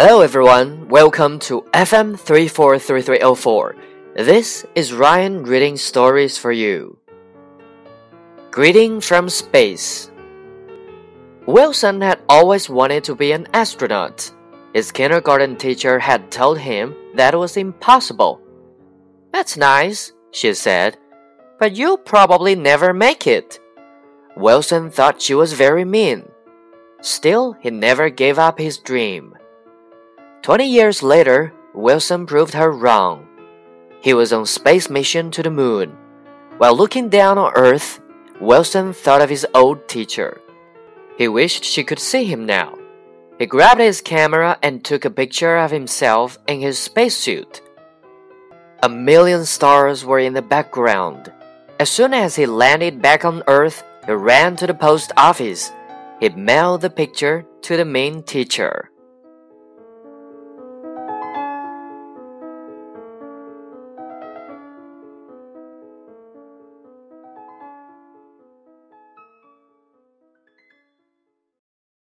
Hello everyone, welcome to FM 343304. This is Ryan reading stories for you. Greeting from Space Wilson had always wanted to be an astronaut. His kindergarten teacher had told him that was impossible. That's nice, she said, but you'll probably never make it. Wilson thought she was very mean. Still, he never gave up his dream. Twenty years later, Wilson proved her wrong. He was on space mission to the moon. While looking down on Earth, Wilson thought of his old teacher. He wished she could see him now. He grabbed his camera and took a picture of himself in his spacesuit. A million stars were in the background. As soon as he landed back on Earth, he ran to the post office. He mailed the picture to the main teacher.